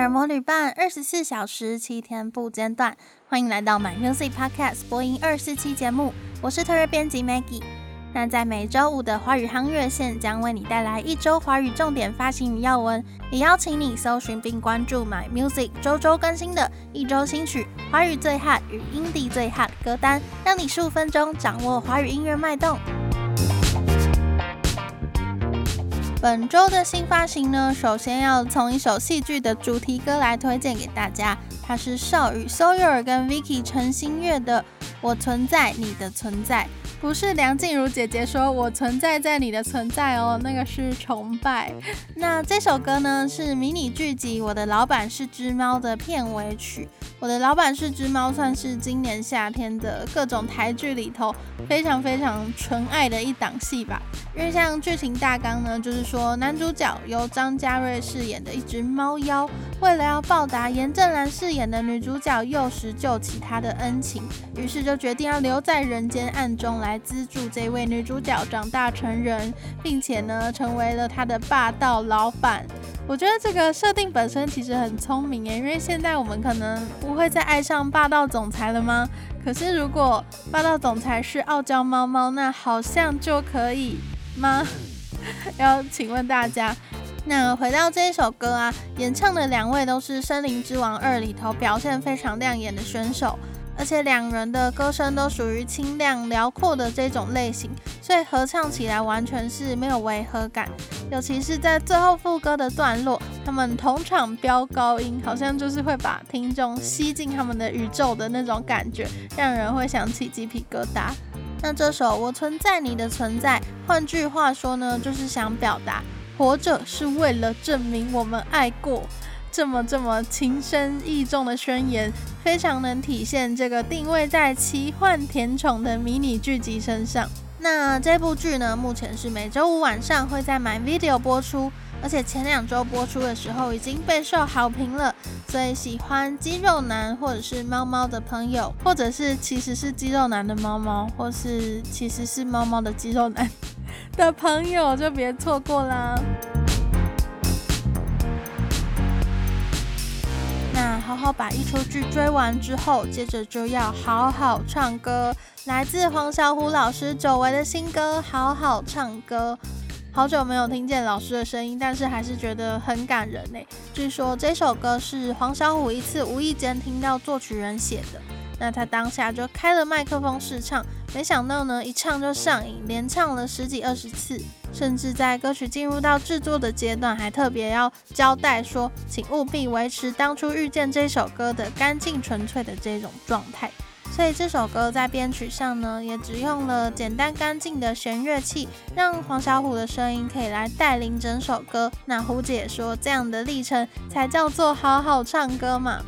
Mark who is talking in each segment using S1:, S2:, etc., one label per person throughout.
S1: 耳膜旅伴，二十四小时七天不间断。欢迎来到 My Music Podcast 播音二四七节目，我是特约编辑 Maggie。那在每周五的华语夯乐线将为你带来一周华语重点发行与要闻，也邀请你搜寻并关注 My Music 周周更新的一周新曲、华语最 hot 与 Indie 最 hot 歌单，让你十五分钟掌握华语音乐脉动。本周的新发行呢，首先要从一首戏剧的主题歌来推荐给大家，它是少羽、So-Your 跟 Vicky 陈星月的《我存在你的存在》。不是梁静茹姐姐说我存在在你的存在哦，那个是崇拜。那这首歌呢，是迷你剧集《我的老板是只猫》的片尾曲。《我的老板是只猫》算是今年夏天的各种台剧里头非常非常纯爱的一档戏吧。因为像剧情大纲呢，就是说男主角由张家瑞饰演的一只猫妖，为了要报答严正兰饰演的女主角幼时救起他的恩情，于是就决定要留在人间暗中来。资助这位女主角长大成人，并且呢，成为了她的霸道老板。我觉得这个设定本身其实很聪明耶，因为现在我们可能不会再爱上霸道总裁了吗？可是如果霸道总裁是傲娇猫猫，那好像就可以吗？要请问大家。那回到这一首歌啊，演唱的两位都是《森林之王二》里头表现非常亮眼的选手。而且两人的歌声都属于清亮辽阔的这种类型，所以合唱起来完全是没有违和感。尤其是在最后副歌的段落，他们同场飙高音，好像就是会把听众吸进他们的宇宙的那种感觉，让人会想起鸡皮疙瘩。那这首《我存在你的存在》，换句话说呢，就是想表达活着是为了证明我们爱过。这么这么情深意重的宣言，非常能体现这个定位在奇幻甜宠的迷你剧集身上。那这部剧呢，目前是每周五晚上会在 MyVideo 播出，而且前两周播出的时候已经备受好评了。所以喜欢肌肉男或者是猫猫的朋友，或者是其实是肌肉男的猫猫，或是其实是猫猫的肌肉男的朋友，就别错过啦。然后把一出剧追完之后，接着就要好好唱歌。来自黄小琥老师久违的新歌《好好唱歌》，好久没有听见老师的声音，但是还是觉得很感人呢。据说这首歌是黄小琥一次无意间听到作曲人写的。那他当下就开了麦克风试唱，没想到呢，一唱就上瘾，连唱了十几二十次，甚至在歌曲进入到制作的阶段，还特别要交代说，请务必维持当初遇见这首歌的干净纯粹的这种状态。所以这首歌在编曲上呢，也只用了简单干净的弦乐器，让黄小琥的声音可以来带领整首歌。那胡姐说，这样的历程才叫做好好唱歌嘛。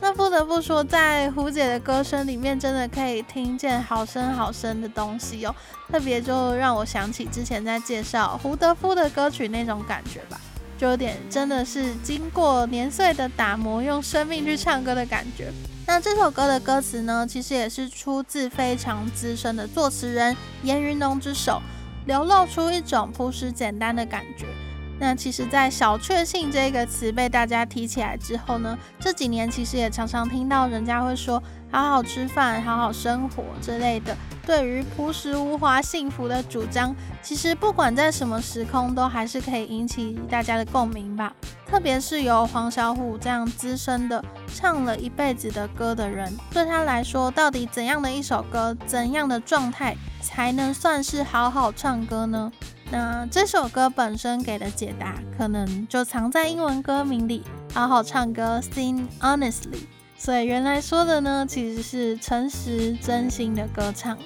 S1: 那不得不说，在胡姐的歌声里面，真的可以听见好深好深的东西哦。特别就让我想起之前在介绍胡德夫的歌曲那种感觉吧，就有点真的是经过年岁的打磨，用生命去唱歌的感觉。那这首歌的歌词呢，其实也是出自非常资深的作词人严云龙之手，流露出一种朴实简单的感觉。那其实，在小确幸这个词被大家提起来之后呢，这几年其实也常常听到人家会说“好好吃饭，好好生活”之类的，对于朴实无华幸福的主张，其实不管在什么时空，都还是可以引起大家的共鸣吧。特别是由黄小琥这样资深的唱了一辈子的歌的人，对他来说，到底怎样的一首歌，怎样的状态，才能算是好好唱歌呢？那这首歌本身给的解答，可能就藏在英文歌名里，好好唱歌，Sing honestly。所以原来说的呢，其实是诚实真心的歌唱。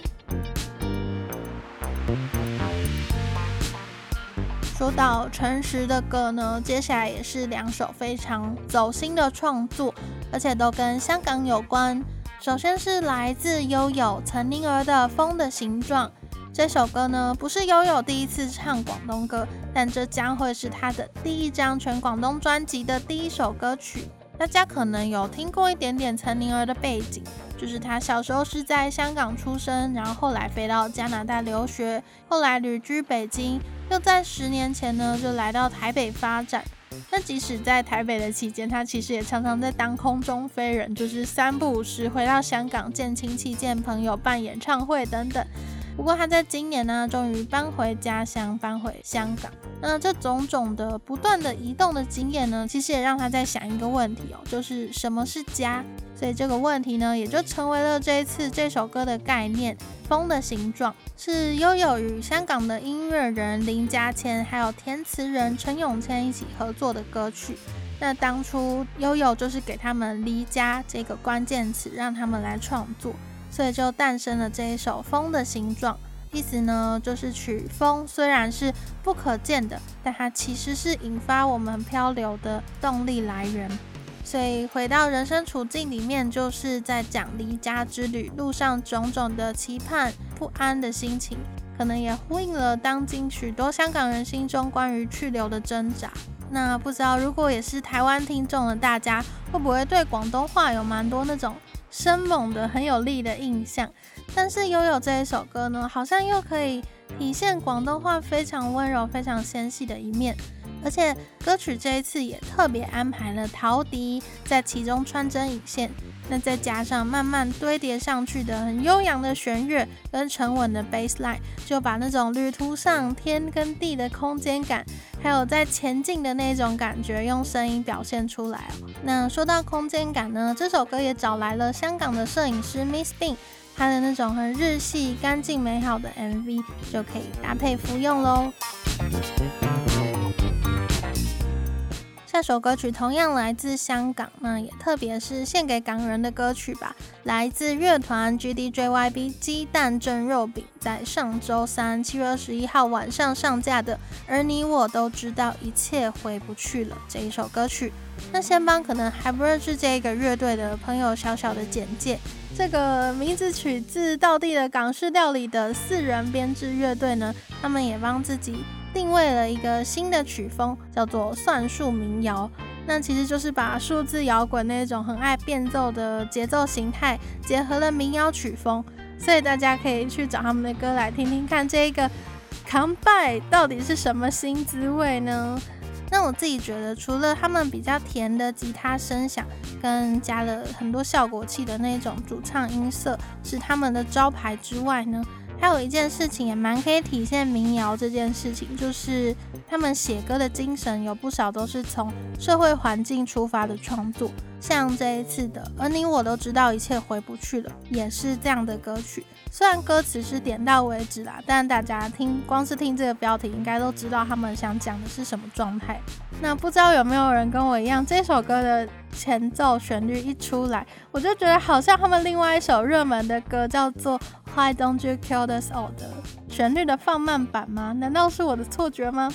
S1: 说到诚实的歌呢，接下来也是两首非常走心的创作，而且都跟香港有关。首先是来自悠悠陈宁儿的《风的形状》。这首歌呢，不是悠悠第一次唱广东歌，但这将会是他的第一张全广东专辑的第一首歌曲。大家可能有听过一点点陈宁儿的背景，就是他小时候是在香港出生，然后后来飞到加拿大留学，后来旅居北京，又在十年前呢就来到台北发展。那即使在台北的期间，他其实也常常在当空中飞人，就是三不五时回到香港见亲戚、见朋友、办演唱会等等。不过他在今年呢，终于搬回家乡，搬回香港。那这种种的不断的移动的经验呢，其实也让他在想一个问题哦，就是什么是家？所以这个问题呢，也就成为了这一次这首歌的概念。风的形状是悠悠与香港的音乐人林家谦，还有填词人陈咏谦一起合作的歌曲。那当初悠悠就是给他们离家这个关键词，让他们来创作。所以就诞生了这一首《风的形状》，意思呢就是取风虽然是不可见的，但它其实是引发我们漂流的动力来源。所以回到人生处境里面，就是在讲离家之旅，路上种种的期盼、不安的心情，可能也呼应了当今许多香港人心中关于去留的挣扎。那不知道如果也是台湾听众的大家，会不会对广东话有蛮多那种？生猛的很有力的印象，但是拥有这一首歌呢，好像又可以体现广东话非常温柔、非常纤细的一面。而且歌曲这一次也特别安排了陶笛在其中穿针引线。那再加上慢慢堆叠上去的很悠扬的弦乐跟沉稳的 bass line，就把那种旅途上天跟地的空间感，还有在前进的那种感觉，用声音表现出来。那说到空间感呢，这首歌也找来了香港的摄影师 Miss Bean，他的那种很日系、干净美好的 MV 就可以搭配服用喽。下首歌曲同样来自香港，那也特别是献给港人的歌曲吧。来自乐团 GDJYB 鸡蛋蒸肉饼，在上周三七月二十一号晚上上架的《而你我都知道一切回不去了》这一首歌曲。那先帮可能还不认识这个乐队的朋友小小的简介。这个名字取自道地的港式料理的四人编制乐队呢，他们也帮自己。定位了一个新的曲风，叫做算术民谣。那其实就是把数字摇滚那种很爱变奏的节奏形态，结合了民谣曲风。所以大家可以去找他们的歌来听听看，这一个 combine 到底是什么新滋味呢？那我自己觉得，除了他们比较甜的吉他声响，跟加了很多效果器的那种主唱音色是他们的招牌之外呢，还有一件事情也蛮可以体现民谣这件事情，就是他们写歌的精神有不少都是从社会环境出发的创作，像这一次的，而你我都知道一切回不去了，也是这样的歌曲。虽然歌词是点到为止啦，但大家听光是听这个标题，应该都知道他们想讲的是什么状态。那不知道有没有人跟我一样，这首歌的前奏旋律一出来，我就觉得好像他们另外一首热门的歌叫做。Why don't you kill us all 的旋律的放慢版吗？难道是我的错觉吗？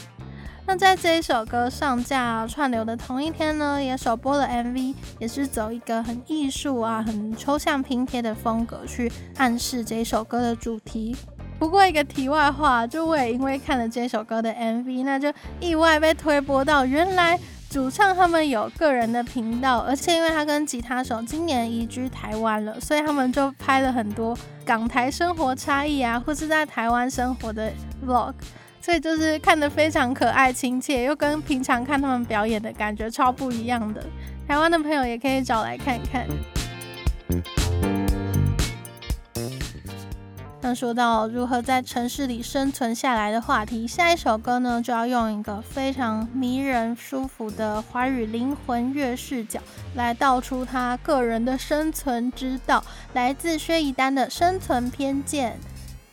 S1: 那在这一首歌上架串流的同一天呢，也首播了 MV，也是走一个很艺术啊、很抽象拼贴的风格去暗示这首歌的主题。不过一个题外话，就我也因为看了这首歌的 MV，那就意外被推播到原来。主唱他们有个人的频道，而且因为他跟吉他手今年移居台湾了，所以他们就拍了很多港台生活差异啊，或是在台湾生活的 vlog，所以就是看得非常可爱亲切，又跟平常看他们表演的感觉超不一样的。台湾的朋友也可以找来看看。那说到如何在城市里生存下来的话题，下一首歌呢，就要用一个非常迷人、舒服的华语灵魂乐视角来道出他个人的生存之道，来自薛逸丹的《生存偏见》。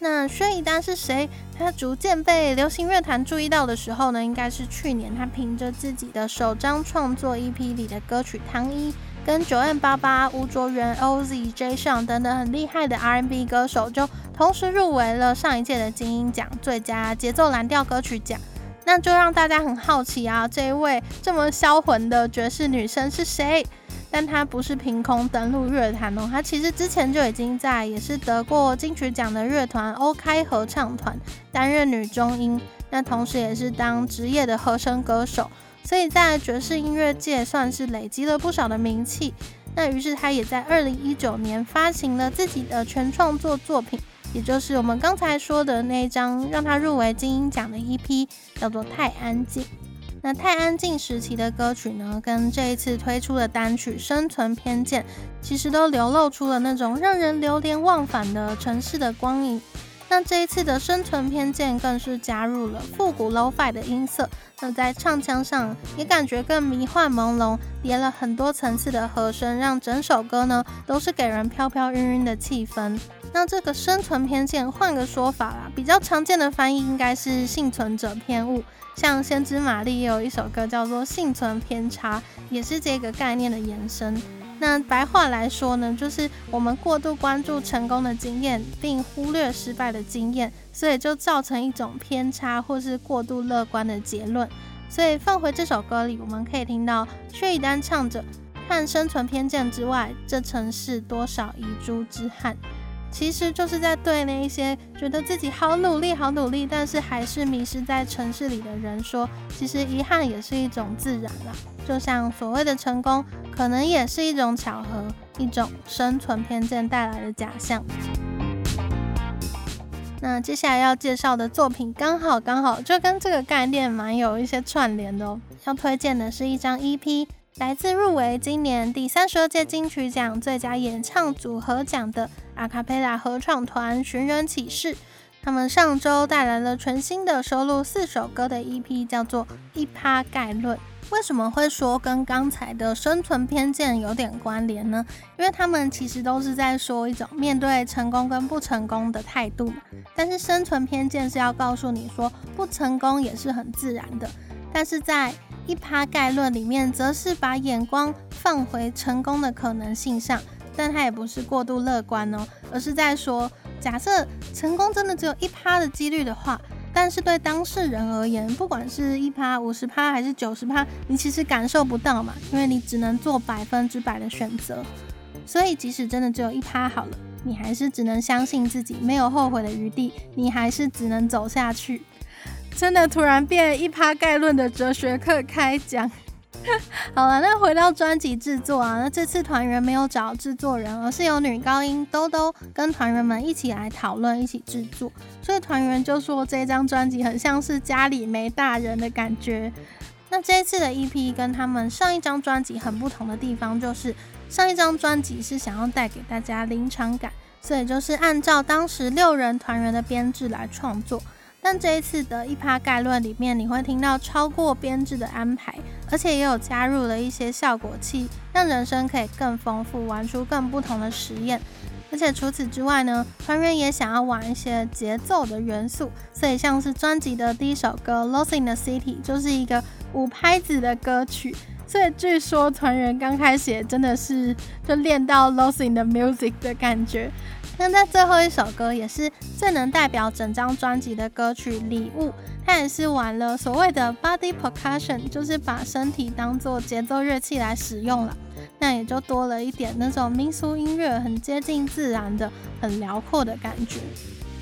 S1: 那薛逸丹是谁？他逐渐被流行乐坛注意到的时候呢，应该是去年他凭着自己的首张创作 EP 里的歌曲《糖衣》。跟 9m88、吴卓源、OZ、J. 上等等很厉害的 R&B 歌手，就同时入围了上一届的金音奖最佳节奏蓝调歌曲奖。那就让大家很好奇啊，这一位这么销魂的爵士女生是谁？但她不是凭空登陆乐坛哦，她其实之前就已经在也是得过金曲奖的乐团 OK 合唱团担任女中音，那同时也是当职业的和声歌手。所以在爵士音乐界算是累积了不少的名气。那于是他也在二零一九年发行了自己的全创作作品，也就是我们刚才说的那一张让他入围金音奖的 EP，叫做《太安静》。那太安静时期的歌曲呢，跟这一次推出的单曲《生存偏见》，其实都流露出了那种让人流连忘返的城市的光影。那这一次的生存偏见更是加入了复古 Lo-Fi 的音色，那在唱腔上也感觉更迷幻朦胧，叠了很多层次的和声，让整首歌呢都是给人飘飘晕晕的气氛。那这个生存偏见，换个说法啦，比较常见的翻译应该是幸存者偏误，像先知玛丽也有一首歌叫做幸存偏差，也是这个概念的延伸。那白话来说呢，就是我们过度关注成功的经验，并忽略失败的经验，所以就造成一种偏差或是过度乐观的结论。所以放回这首歌里，我们可以听到薛以丹唱着：“看生存偏见之外，这城市多少遗珠之憾。”其实就是在对那一些觉得自己好努力、好努力，但是还是迷失在城市里的人说，其实遗憾也是一种自然啦。就像所谓的成功，可能也是一种巧合，一种生存偏见带来的假象。那接下来要介绍的作品，刚好刚好就跟这个概念蛮有一些串联的哦。要推荐的是一张 EP。来自入围今年第三十二届金曲奖最佳演唱组合奖的阿卡贝拉合唱团寻人启事，他们上周带来了全新的收录四首歌的 EP，叫做《一趴概论》。为什么会说跟刚才的生存偏见有点关联呢？因为他们其实都是在说一种面对成功跟不成功的态度嘛。但是生存偏见是要告诉你说，不成功也是很自然的。但是在一趴概论里面，则是把眼光放回成功的可能性上，但他也不是过度乐观哦，而是在说，假设成功真的只有一趴的几率的话，但是对当事人而言，不管是一趴、五十趴还是九十趴，你其实感受不到嘛，因为你只能做百分之百的选择，所以即使真的只有一趴好了，你还是只能相信自己，没有后悔的余地，你还是只能走下去。真的突然变一趴概论的哲学课开讲，好了，那回到专辑制作啊，那这次团员没有找制作人，而是由女高音兜兜跟团员们一起来讨论，一起制作。所以团员就说这张专辑很像是家里没大人的感觉。那这一次的 EP 跟他们上一张专辑很不同的地方，就是上一张专辑是想要带给大家临场感，所以就是按照当时六人团员的编制来创作。但这一次的一趴概论里面，你会听到超过编制的安排，而且也有加入了一些效果器，让人声可以更丰富，玩出更不同的实验。而且除此之外呢，团员也想要玩一些节奏的元素，所以像是专辑的第一首歌《Lost in the City》就是一个五拍子的歌曲，所以据说团员刚开始真的是就练到《Lost in the Music》的感觉。那在最后一首歌，也是最能代表整张专辑的歌曲《礼物》，它也是玩了所谓的 body percussion，就是把身体当做节奏乐器来使用了。那也就多了一点那种民俗音乐，很接近自然的、很辽阔的感觉。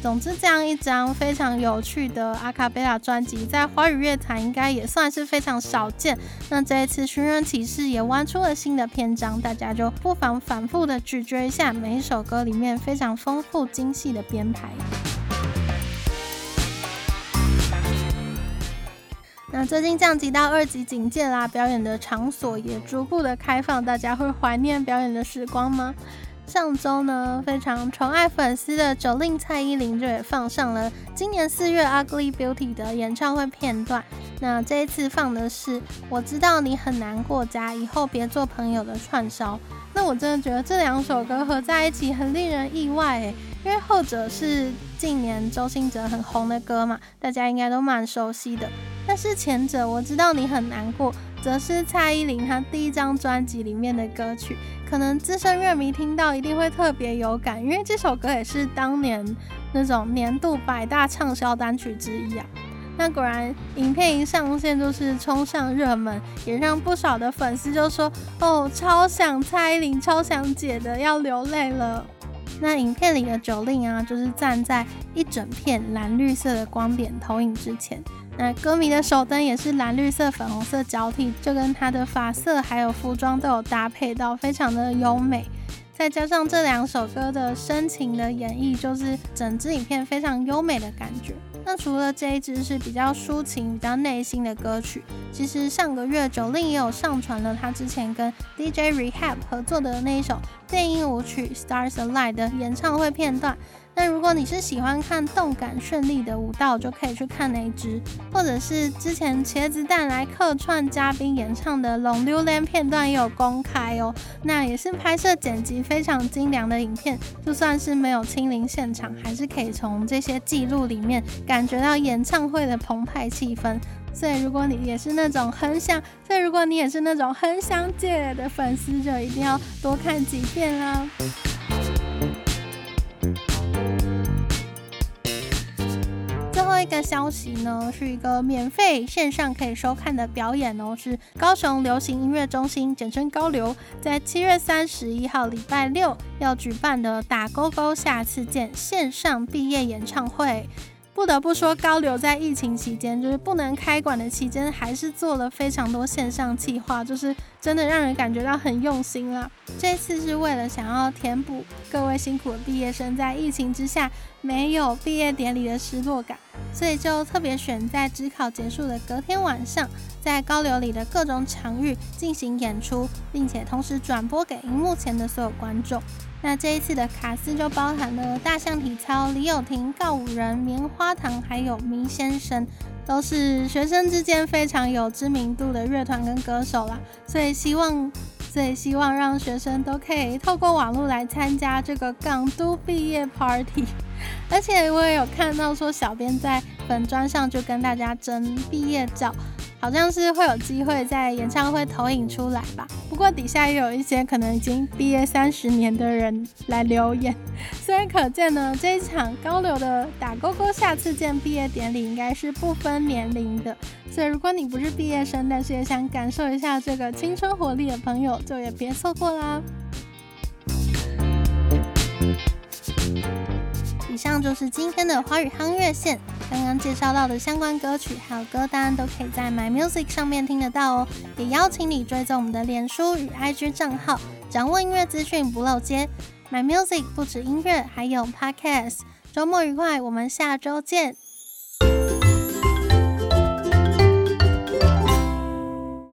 S1: 总之，这样一张非常有趣的阿卡贝拉专辑，在华语乐坛应该也算是非常少见。那这一次寻人启事也玩出了新的篇章，大家就不妨反复的咀嚼一下每一首歌里面非常丰富精细的编排。那最近降级到二级警戒啦，表演的场所也逐步的开放，大家会怀念表演的时光吗？上周呢，非常宠爱粉丝的 Jolin 蔡依林就也放上了今年四月 Ugly Beauty 的演唱会片段。那这一次放的是我知道你很难过加以后别做朋友的串烧。那我真的觉得这两首歌合在一起很令人意外诶，因为后者是近年周兴哲很红的歌嘛，大家应该都蛮熟悉的。但是前者我知道你很难过，则是蔡依林她第一张专辑里面的歌曲。可能资深乐迷听到一定会特别有感，因为这首歌也是当年那种年度百大畅销单曲之一啊。那果然，影片一上线就是冲上热门，也让不少的粉丝就说：“哦，超想蔡依林，超想姐的，要流泪了。”那影片里的 Jolin 啊，就是站在一整片蓝绿色的光点投影之前。那歌迷的手灯也是蓝绿色、粉红色交替，就跟她的发色还有服装都有搭配到，非常的优美。再加上这两首歌的深情的演绎，就是整支影片非常优美的感觉。那除了这一支是比较抒情、比较内心的歌曲，其实上个月 Jolin 也有上传了他之前跟 DJ Rehab 合作的那一首电音舞曲《Stars Align》的演唱会片段。那如果你是喜欢看动感绚丽的舞蹈，就可以去看那一支，或者是之前茄子蛋来客串嘉宾演唱的《龙溜连》片段也有公开哦。那也是拍摄剪辑非常精良的影片，就算是没有亲临现场，还是可以从这些记录里面感觉到演唱会的澎湃气氛。所以如果你也是那种很想，所以如果你也是那种很想姐的粉丝，就一定要多看几遍啦。个消息呢，是一个免费线上可以收看的表演哦，是高雄流行音乐中心，简称高流，在七月三十一号礼拜六要举办的打勾勾，下次见线上毕业演唱会。不得不说，高流在疫情期间，就是不能开馆的期间，还是做了非常多线上计划，就是真的让人感觉到很用心啦。这次是为了想要填补各位辛苦的毕业生在疫情之下没有毕业典礼的失落感，所以就特别选在职考结束的隔天晚上，在高流里的各种场域进行演出，并且同时转播给荧幕前的所有观众。那这一次的卡司就包含了大象体操、李友廷、告五人、棉花糖，还有明先生，都是学生之间非常有知名度的乐团跟歌手啦。所以希望，所以希望让学生都可以透过网络来参加这个港都毕业 party。而且我也有看到说，小编在粉专上就跟大家争毕业照。好像是会有机会在演唱会投影出来吧，不过底下也有一些可能已经毕业三十年的人来留言，所以可见呢，这一场高流的打勾勾下次见毕业典礼应该是不分年龄的，所以如果你不是毕业生，但是也想感受一下这个青春活力的朋友，就也别错过啦。以上就是今天的华语夯乐线。刚刚介绍到的相关歌曲还有歌单，都可以在 My Music 上面听得到哦。也邀请你追踪我们的脸书与 IG 账号，掌握音乐资讯不漏接。My Music 不止音乐，还有 Podcast。周末愉快，我们下周见。